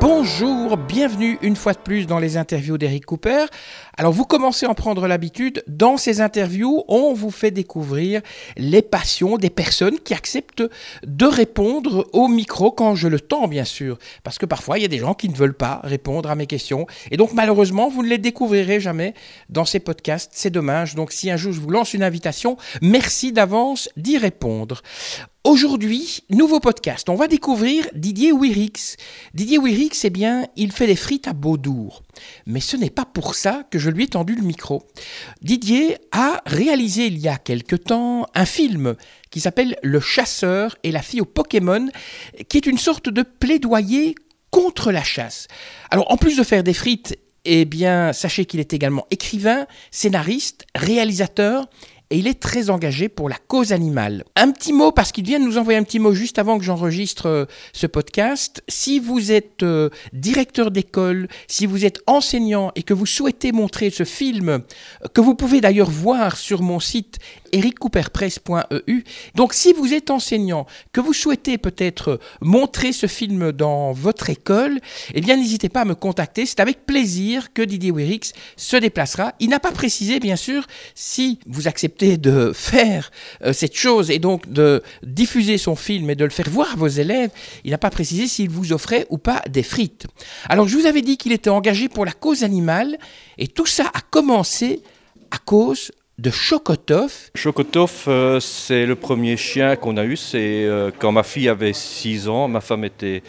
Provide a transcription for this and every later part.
Bonjour, bienvenue une fois de plus dans les interviews d'Eric Cooper. Alors vous commencez à en prendre l'habitude, dans ces interviews, on vous fait découvrir les passions des personnes qui acceptent de répondre au micro quand je le tends bien sûr, parce que parfois il y a des gens qui ne veulent pas répondre à mes questions, et donc malheureusement vous ne les découvrirez jamais dans ces podcasts, c'est dommage, donc si un jour je vous lance une invitation, merci d'avance d'y répondre. Aujourd'hui, nouveau podcast. On va découvrir Didier Wirix. Didier Wirix, eh bien, il fait des frites à Beaudour. Mais ce n'est pas pour ça que je lui ai tendu le micro. Didier a réalisé il y a quelque temps un film qui s'appelle Le chasseur et la fille au Pokémon, qui est une sorte de plaidoyer contre la chasse. Alors, en plus de faire des frites, eh bien, sachez qu'il est également écrivain, scénariste, réalisateur et il est très engagé pour la cause animale. Un petit mot, parce qu'il vient de nous envoyer un petit mot juste avant que j'enregistre euh, ce podcast. Si vous êtes euh, directeur d'école, si vous êtes enseignant et que vous souhaitez montrer ce film, euh, que vous pouvez d'ailleurs voir sur mon site ericcooperpress.eu. Donc si vous êtes enseignant, que vous souhaitez peut-être montrer ce film dans votre école, eh bien n'hésitez pas à me contacter. C'est avec plaisir que Didier Wirix se déplacera. Il n'a pas précisé, bien sûr, si vous acceptez de faire euh, cette chose et donc de diffuser son film et de le faire voir à vos élèves, il n'a pas précisé s'il vous offrait ou pas des frites. Alors je vous avais dit qu'il était engagé pour la cause animale et tout ça a commencé à cause de Chokotov. Chokotov, euh, c'est le premier chien qu'on a eu. C'est euh, quand ma fille avait 6 ans. Ma femme était,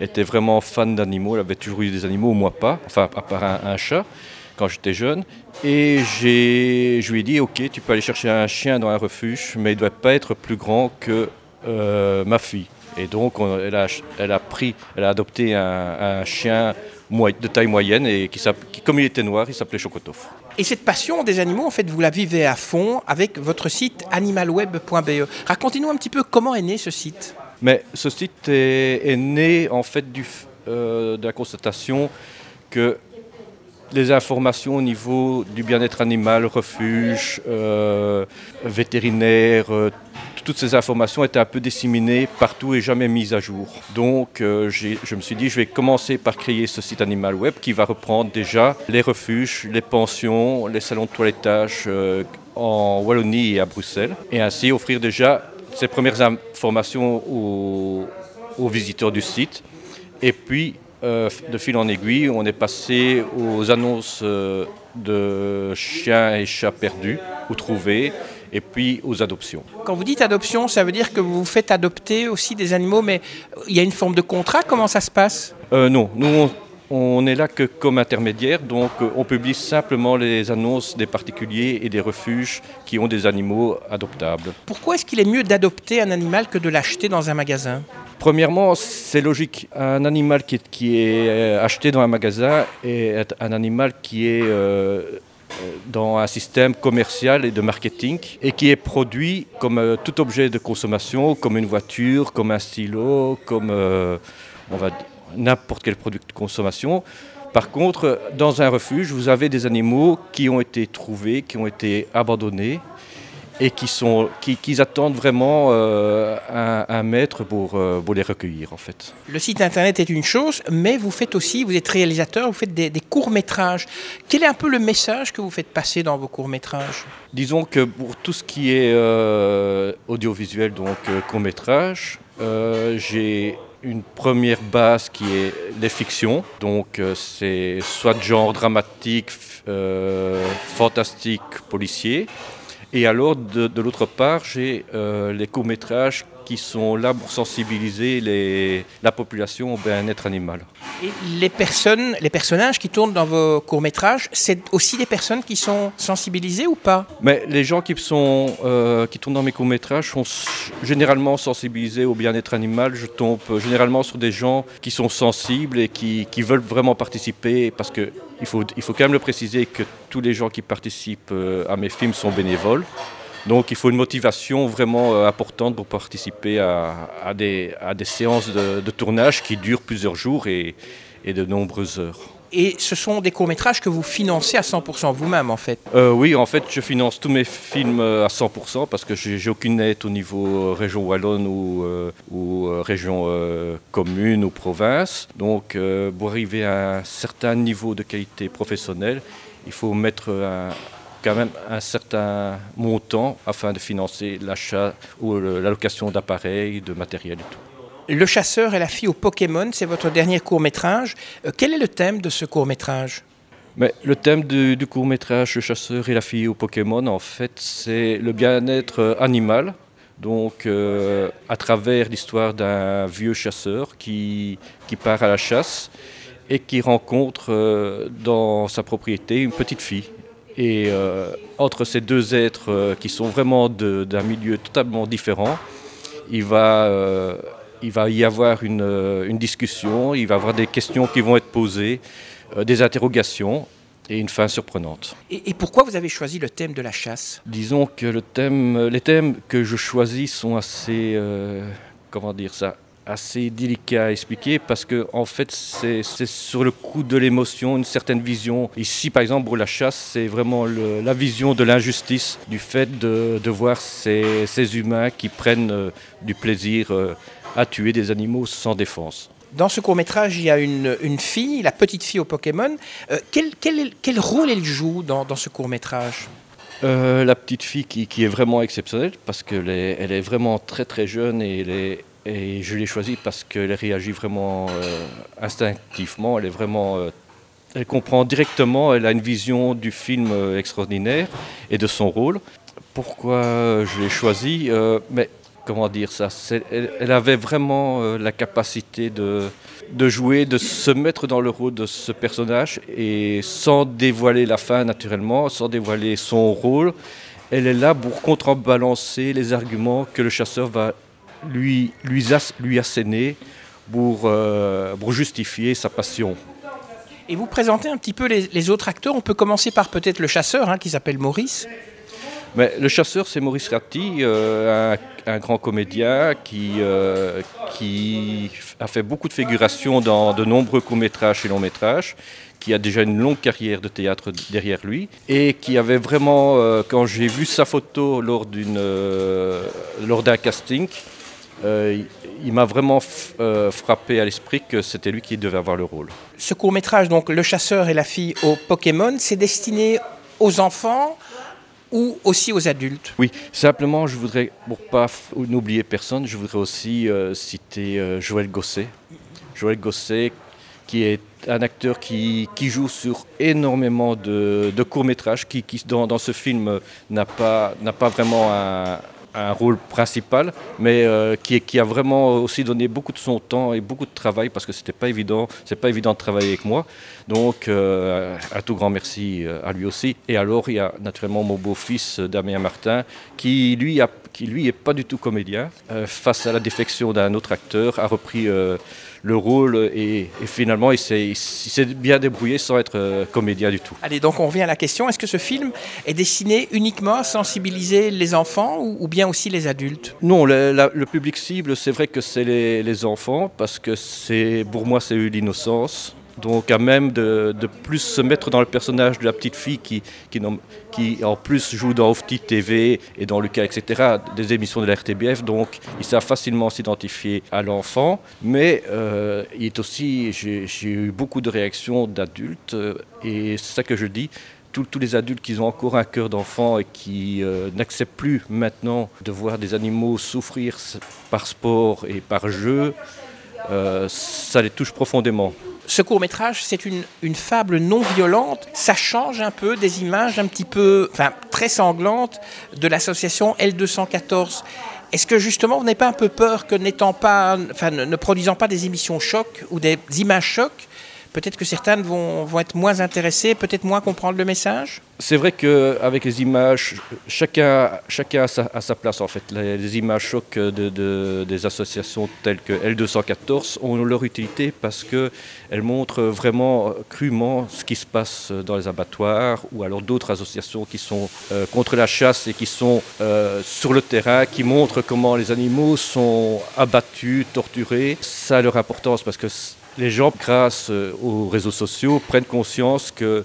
était vraiment fan d'animaux. Elle avait toujours eu des animaux, moi pas. Enfin, à part un chat quand j'étais jeune. Et j'ai, je lui ai dit, ok, tu peux aller chercher un chien dans un refuge, mais il ne doit pas être plus grand que euh, ma fille. Et donc, on- elle, a, elle a pris, elle a adopté un, un chien de taille moyenne et qui, qui, comme il était noir, il s'appelait Chokotov. Et cette passion des animaux, en fait, vous la vivez à fond avec votre site animalweb.be. Racontez-nous un petit peu comment est né ce site. Mais ce site est, est né en fait du, euh, de la constatation que les informations au niveau du bien-être animal, refuge, euh, vétérinaire, euh, toutes ces informations étaient un peu disséminées partout et jamais mises à jour. Donc euh, je me suis dit je vais commencer par créer ce site animal web qui va reprendre déjà les refuges, les pensions, les salons de toilettage euh, en Wallonie et à Bruxelles et ainsi offrir déjà ces premières informations aux, aux visiteurs du site. Et puis, euh, de fil en aiguille, on est passé aux annonces euh, de chiens et chats perdus ou trouvés, et puis aux adoptions. Quand vous dites adoption, ça veut dire que vous faites adopter aussi des animaux, mais il y a une forme de contrat. Comment ça se passe? Euh, non, nous, on, on est là que comme intermédiaire, donc on publie simplement les annonces des particuliers et des refuges qui ont des animaux adoptables. Pourquoi est-ce qu'il est mieux d'adopter un animal que de l'acheter dans un magasin? Premièrement, c'est logique. Un animal qui est, euh, acheté dans un magasin est un animal qui est euh, dans un système commercial et de marketing et qui est produit comme euh, tout objet de consommation, comme une voiture, comme un stylo, comme euh, n'importe quel produit de consommation. Par contre, dans un refuge, vous avez des animaux qui ont été trouvés, qui ont été abandonnés et qui, sont, qui, qui attendent vraiment euh, un, un maître pour, euh, pour les recueillir en fait. Le site internet est une chose, mais vous faites aussi, vous êtes réalisateur, vous faites des, des courts-métrages. Quel est un peu le message que vous faites passer dans vos courts-métrages? Disons que pour tout ce qui est euh, audiovisuel, donc court-métrage, j'ai une première base qui est les fictions. Donc euh, c'est soit de genre dramatique, euh, fantastique, policier. Et alors de, de l'autre part, j'ai euh, les courts-métrages qui sont là pour sensibiliser les- la population au bien-être animal. Et les personnes, les personnages qui tournent dans vos courts-métrages, c'est aussi des personnes qui sont sensibilisées ou pas? Mais les gens qui, sont, euh, qui tournent dans mes courts-métrages sont généralement sensibilisés au bien-être animal. Je tombe généralement sur des gens qui sont sensibles et qui, qui veulent vraiment participer parce que il faut, il faut quand même le préciser que tous les gens qui participent euh, à mes films sont bénévoles. Donc il faut une motivation vraiment euh, importante pour participer à, des, séances de, tournage qui durent plusieurs jours et de nombreuses heures. Et ce sont des courts-métrages que vous financez à 100% vous-même en fait euh, Oui, en fait je finance tous mes films euh, à 100% parce que j'ai aucune aide au niveau région wallonne ou, région commune ou province. Donc pour arriver à un certain niveau de qualité professionnelle, il faut mettre quand même un certain montant afin de financer l'achat ou l'allocation d'appareils, de matériel et tout. Le chasseur et la fille au Pokémon, c'est votre dernier court métrage. Euh, quel est le thème de ce court métrage le thème du, court métrage Le chasseur et la fille au Pokémon, en fait, c'est le bien-être euh, animal. Donc, euh, à travers l'histoire d'un vieux chasseur qui, part à la chasse et qui rencontre dans sa propriété une petite fille. Et entre ces deux êtres qui sont vraiment d'un milieu totalement différent, il va, il va y avoir une, une, discussion, il va y avoir des questions qui vont être posées, des interrogations et une fin surprenante. Et, et, pourquoi vous avez choisi le thème de la chasse? Disons que le thème, les thèmes que je choisis sont assez, comment dire ça, assez délicat à expliquer parce que en fait c'est sur le coup de l'émotion, une certaine vision. Ici par exemple pour la chasse c'est vraiment la vision de l'injustice, du fait de, de voir ces, ces, humains qui prennent euh, du plaisir euh, à tuer des animaux sans défense. Dans ce court métrage, il y a une, une fille, la petite fille au Pokémon. Euh, quel, quel, quel, rôle elle joue dans, dans ce court métrage La petite fille qui, qui, est vraiment exceptionnelle parce qu'elle est, elle est vraiment très très jeune et elle est et je l'ai choisie parce qu'elle réagit vraiment euh, instinctivement, elle est vraiment... Euh, elle comprend directement, elle a une vision du film euh, extraordinaire et de son rôle. Pourquoi je l'ai choisie? Mais comment dire ça elle, avait vraiment la capacité de, de jouer, de se mettre dans le rôle de ce personnage et sans dévoiler la fin naturellement, sans dévoiler son rôle. Elle est là pour contrebalancer les arguments que le chasseur va lui, lui, lui asséner pour, euh, pour justifier sa passion. Et vous présentez un petit peu les, autres acteurs. On peut commencer par peut-être le chasseur, hein, qui s'appelle Maurice. Le chasseur, c'est Maurice Ratti, euh, un, grand comédien qui, euh, qui a fait beaucoup de figurations dans de nombreux courts-métrages et longs-métrages, qui a déjà une longue carrière de théâtre derrière lui, et qui avait vraiment, quand j'ai vu sa photo lors d'un casting, euh, il m'a vraiment euh, frappé à l'esprit que c'était lui qui devait avoir le rôle. Ce court métrage, donc Le chasseur et la fille au Pokémon, c'est destiné aux enfants ou aussi aux adultes? Oui, simplement, je voudrais, pour pas n'oublier personne, je voudrais aussi euh, citer Joël Gosset. Joël Gosset, qui est un acteur qui, joue sur énormément de, courts-métrages, qui, dans, ce film n'a pas, pas vraiment un, un rôle principal, mais euh, qui, a vraiment aussi donné beaucoup de son temps et beaucoup de travail parce que c'était pas évident, c'est pas évident de travailler avec moi. Donc euh, un tout grand merci euh, à lui aussi. Et alors il y a naturellement mon beau-fils Damien Martin qui lui a, qui lui est pas du tout comédien. face à la défection d'un autre acteur, a repris le rôle et, finalement il s'est bien débrouillé sans être euh, comédien du tout. Allez, donc on revient à la question, est-ce que ce film est destiné uniquement à sensibiliser les enfants ou, bien aussi les adultes? Non, le, public cible, c'est vrai que c'est les, les, enfants parce que c'est pour moi c'est eu l'innocence donc à même de, plus se mettre dans le personnage de la petite fille qui, qui, en plus joue dans Ofti TV et dans Lucas, etc., des émissions de la RTBF. Donc ils savent facilement s'identifier à l'enfant. Mais euh, il est aussi, j'ai eu beaucoup de réactions d'adultes euh, et c'est ça que je dis. Tous, les adultes qui ont encore un cœur d'enfant et qui euh, n'acceptent plus maintenant de voir des animaux souffrir par sport et par jeu, ça les touche profondément ce court métrage, c'est une, fable non violente. Ça change un peu des images un petit peu, enfin très sanglantes de l'association L214. Est-ce que justement, vous n'avez pas un peu peur que n'étant pas, enfin, ne produisant pas des émissions chocs ou des images chocs, peut-être que certains vont, vont être moins intéressés, peut-être moins comprendre le message? C'est vrai qu'avec les images, chacun, chacun a, sa, place en fait. Les, images chocs de, des associations telles que L214 ont leur utilité parce qu'elles montrent vraiment crûment ce qui se passe dans les abattoirs ou alors d'autres associations qui sont euh, contre la chasse et qui sont euh, sur le terrain, qui montrent comment les animaux sont abattus, torturés. Ça a leur importance parce que les gens, grâce aux réseaux sociaux, prennent conscience que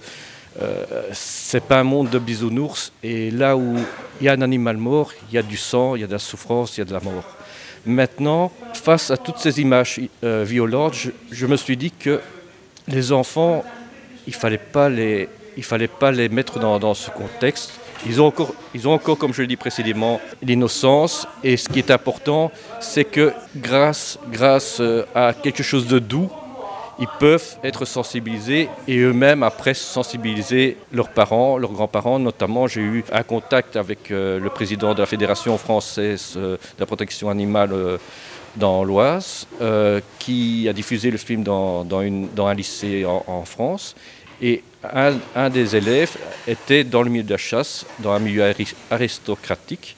euh, c'est pas un monde de bisounours. Et là où il y a un animal mort, il y a du sang, il y a de la souffrance, il y a de la mort. Maintenant, face à toutes ces images euh, violentes, je, me suis dit que les enfants, il fallait fallait pas les mettre dans ce contexte. Ils ont, encore, ils ont encore, comme je l'ai dit précédemment, l'innocence. Et ce qui est important, c'est que grâce, grâce euh, à quelque chose de doux, ils peuvent être sensibilisés et eux-mêmes après sensibiliser leurs parents, leurs grands-parents. Notamment, j'ai eu un contact avec euh, le président de la Fédération française euh, de la protection animale dans l'Oise, qui a diffusé le film dans, un lycée en, France. Un, des élèves était dans le milieu de la chasse, dans un milieu aristocratique.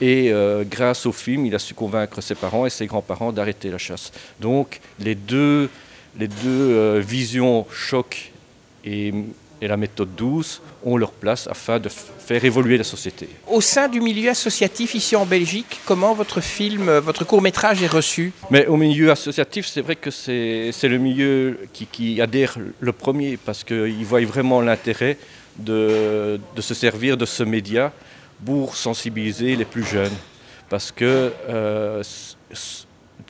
Et grâce au film, il a su convaincre ses parents et ses grands-parents d'arrêter la chasse. Donc les deux les deux euh, visions choc et, la méthode douce ont leur place afin de faire évoluer la société. Au sein du milieu associatif ici en Belgique, comment votre film, euh, votre court métrage est reçu? Mais au milieu associatif, c'est vrai que c'est le milieu qui, adhère le premier parce qu'ils voient vraiment l'intérêt de, se servir de ce média pour sensibiliser les plus jeunes. Parce que euh,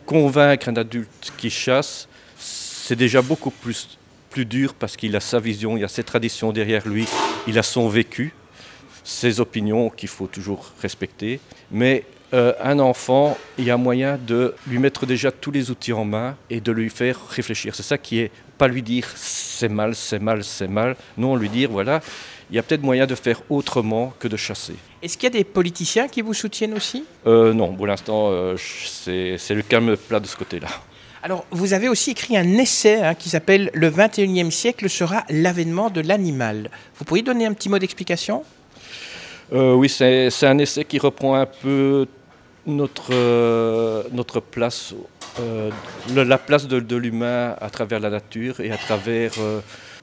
convaincre un adulte qui chasse, c'est déjà beaucoup plus, plus dur parce qu'il a sa vision, il a ses traditions derrière lui, il a son vécu, ses opinions qu'il faut toujours respecter. Mais euh, un enfant, il y a moyen de lui mettre déjà tous les outils en main et de lui faire réfléchir. C'est ça qui est, pas lui dire c'est mal, c'est mal, c'est mal. Non, lui dire voilà, il y a peut-être moyen de faire autrement que de chasser. Est-ce qu'il y a des politiciens qui vous soutiennent aussi? Euh, Non, pour l'instant, euh, c'est le calme plat de ce côté-là. Alors, vous avez aussi écrit un essai hein, qui s'appelle Le 21e siècle sera l'avènement de l'animal. Vous pourriez donner un petit mot d'explication? Euh, Oui, c'est un essai qui reprend un peu notre, euh, place, euh, la place de, l'humain à travers la nature et à travers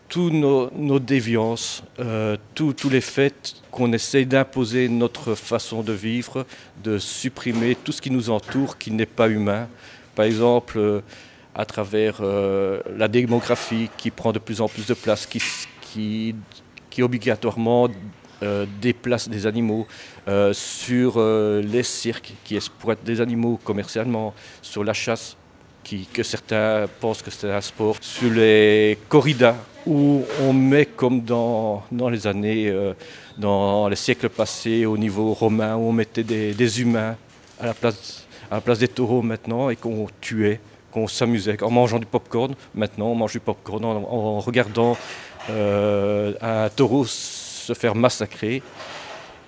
tous nos, déviances, tous les faits qu'on essaye d'imposer notre façon de vivre, de supprimer tout ce qui nous entoure qui n'est pas humain par exemple, euh, à travers euh, la démographie qui prend de plus en plus de place, qui, qui, obligatoirement euh, déplace des animaux, sur les cirques qui exploitent des animaux commercialement, sur la chasse que certains pensent que c'est un sport, sur les corridas où on met comme dans, dans les années, dans les siècles passés au niveau romain, où on mettait des humains à la place à la place des taureaux maintenant et qu'on tuait, qu'on s'amusait. En mangeant du pop-corn, maintenant on mange du pop-corn en, regardant euh, un taureau se faire massacrer.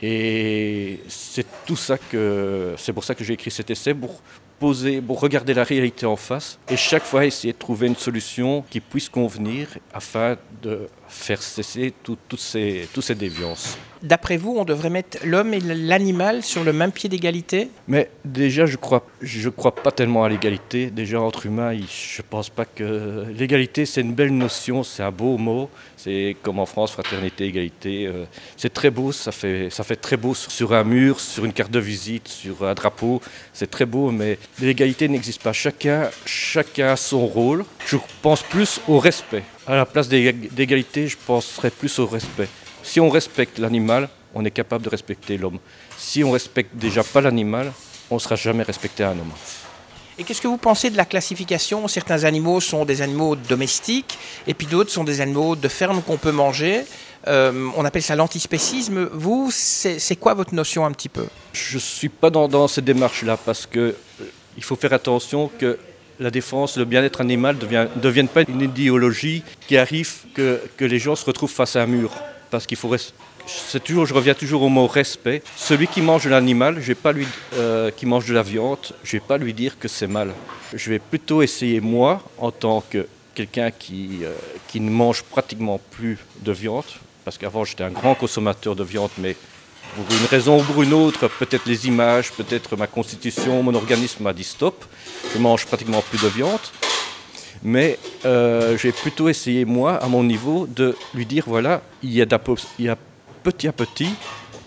Et c'est tout ça que c'est pour ça que j'ai écrit cet essai pour poser, pour regarder la réalité en face et chaque fois essayer de trouver une solution qui puisse convenir afin de faire cesser toutes ces, toutes ces déviances. D'après vous, on devrait mettre l'homme et l'animal sur le même pied d'égalité? Mais déjà, je crois, je crois pas tellement à l'égalité. Déjà, entre humains, je pense pas que l'égalité, c'est une belle notion, c'est un beau mot. C'est comme en France, fraternité, égalité. Euh, c'est très beau, ça fait, ça fait très beau sur un mur, sur une carte de visite, sur un drapeau. C'est très beau, mais l'égalité n'existe pas. Chacun, chacun a son rôle. Je pense plus au respect. À la place d'égalité, je penserais plus au respect. Si on respecte l'animal, on est capable de respecter l'homme. Si on respecte déjà pas l'animal, on ne sera jamais respecté un homme. Et qu'est-ce que vous pensez de la classification? Certains animaux sont des animaux domestiques et puis d'autres sont des animaux de ferme qu'on peut manger. Euh, on appelle ça l'antispécisme. Vous, c'est quoi votre notion un petit peu? Je ne suis pas dans, cette démarche-là parce qu'il euh, faut faire attention que la défense, le bien-être animal ne devienne pas une idéologie qui arrive que, que les gens se retrouvent face à un mur parce qu'il faut c'est toujours, je reviens toujours au mot respect. Celui qui mange de l'animal, je vais pas lui, euh, qui mange de la viande, je vais pas lui dire que c'est mal. Je vais plutôt essayer moi, en tant que quelqu'un qui, qui ne mange pratiquement plus de viande, parce qu'avant j'étais un grand consommateur de viande, mais pour une raison ou pour une autre, peut-être les images, peut-être ma constitution, mon organisme m'a dit stop, je mange pratiquement plus de viande. Mais euh, j'ai plutôt essayé, moi, à mon niveau, de lui dire, voilà, il y, a petit à petit,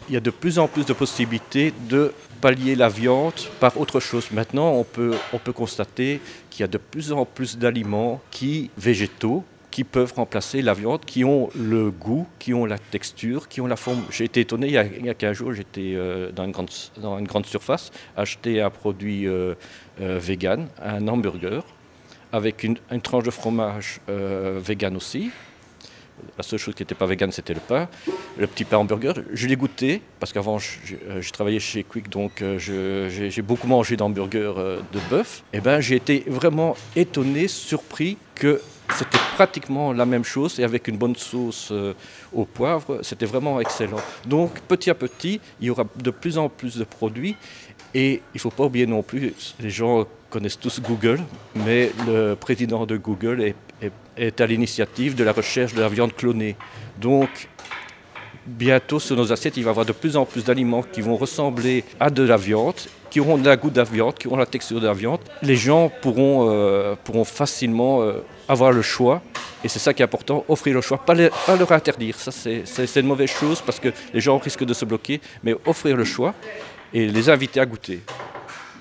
il y a de plus en plus de possibilités de pallier la viande par autre chose. Maintenant, on peut, on peut constater qu'il y a de plus en plus d'aliments qui, végétaux, qui peuvent remplacer la viande, qui ont le goût, qui ont la texture, qui ont la forme. J'ai été étonné, il y a, il y a 15 jours, j'étais euh, dans, une grande, dans une grande surface, acheter un produit euh, euh, vegan, un hamburger, avec une, une tranche de fromage vegan aussi. La seule chose qui n'était pas vegan, c'était le pain. Le petit pain hamburger, je l'ai goûté, parce qu'avant, je, travaillais chez Quick, donc j'ai beaucoup mangé d'hamburgers de bœuf. Et eh ben, j'ai été vraiment étonné, surpris que c'était pratiquement la même chose et avec une bonne sauce euh, au poivre, c'était vraiment excellent. Donc petit à petit, il y aura de plus en plus de produits et il ne faut pas oublier non plus, les gens connaissent tous Google, mais le président de Google est, est à l'initiative de la recherche de la viande clonée. Donc bientôt sur nos assiettes, il va y avoir de plus en plus d'aliments qui vont ressembler à de la viande, qui auront le goût de la viande, qui auront la texture de la viande. Les gens pourront, euh, facilement euh, avoir le choix. Et c'est ça qui est important, offrir le choix, pas, pas leur interdire. Ça, c'est une mauvaise chose parce que les gens risquent de se bloquer, mais offrir le choix et les inviter à goûter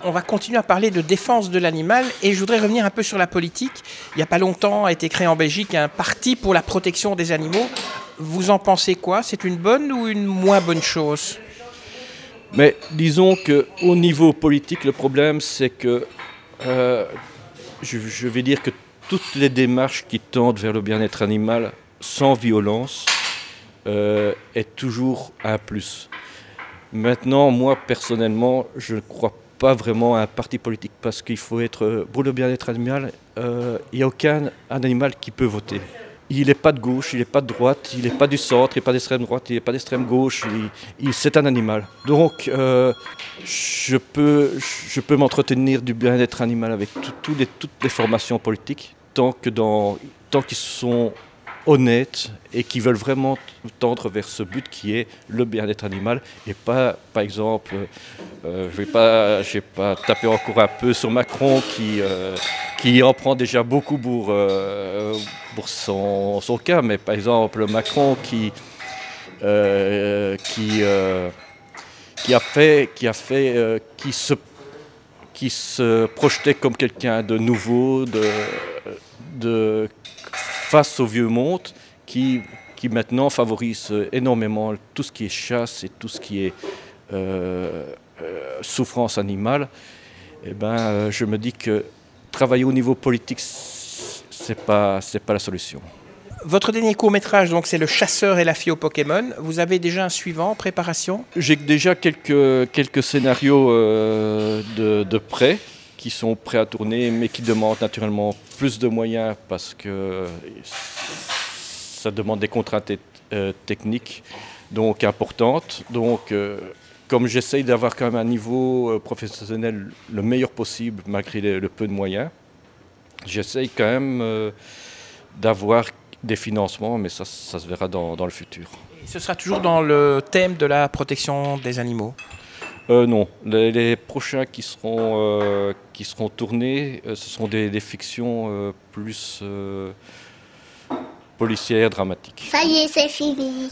on va continuer à parler de défense de l'animal et je voudrais revenir un peu sur la politique. Il n'y a pas longtemps a été créé en Belgique un parti pour la protection des animaux. Vous en pensez quoi? C'est une bonne ou une moins bonne chose? Mais disons qu'au niveau politique, le problème c'est que euh, je, vais dire que toutes les démarches qui tendent vers le bien-être animal sans violence euh, est toujours un plus. Maintenant, moi personnellement, je ne crois pas vraiment un parti politique parce qu'il faut être pour le bien-être animal. Euh, il n'y a aucun animal qui peut voter. Il n'est pas de gauche, il n'est pas de droite, il n'est pas du centre, il n'est pas d'extrême droite, il n'est pas d'extrême gauche. Il, c'est un animal. Donc, euh, je peux, m'entretenir du bien-être animal avec toutes les formations politiques tant qu'ils sont honnêtes et qui veulent vraiment tendre vers ce but qui est le bien-être animal et pas, par exemple, euh, je vais pas, j'ai pas taper encore un peu sur Macron qui, euh, qui en prend déjà beaucoup pour, euh, pour son, son, cas, mais par exemple Macron qui, qui, qui a fait, qui a fait, qui se qui se projetait comme quelqu'un de nouveau, de, de face au vieux monde qui, qui maintenant favorise énormément tout ce qui est chasse et tout ce qui est euh, euh, souffrance animale, eh ben, euh, je me dis que travailler au niveau politique, c'est pas c'est pas la solution. Votre dernier court métrage, donc, c'est Le chasseur et la fille au Pokémon. Vous avez déjà un suivant en préparation? J'ai déjà quelques, quelques scénarios de, de près qui sont prêts à tourner, mais qui demandent naturellement plus de moyens parce que ça demande des contraintes euh, techniques donc importantes. Donc, euh, comme j'essaye d'avoir quand même un niveau euh, professionnel le meilleur possible malgré le, peu de moyens, j'essaye quand même d'avoir des financements, mais ça, ça se verra dans, dans le futur. Et ce sera toujours dans le thème de la protection des animaux? Euh, non, les, prochains qui seront, euh, qui seront tournés, euh, ce sont des, des fictions plus policières, dramatiques. Ça y est, c'est fini.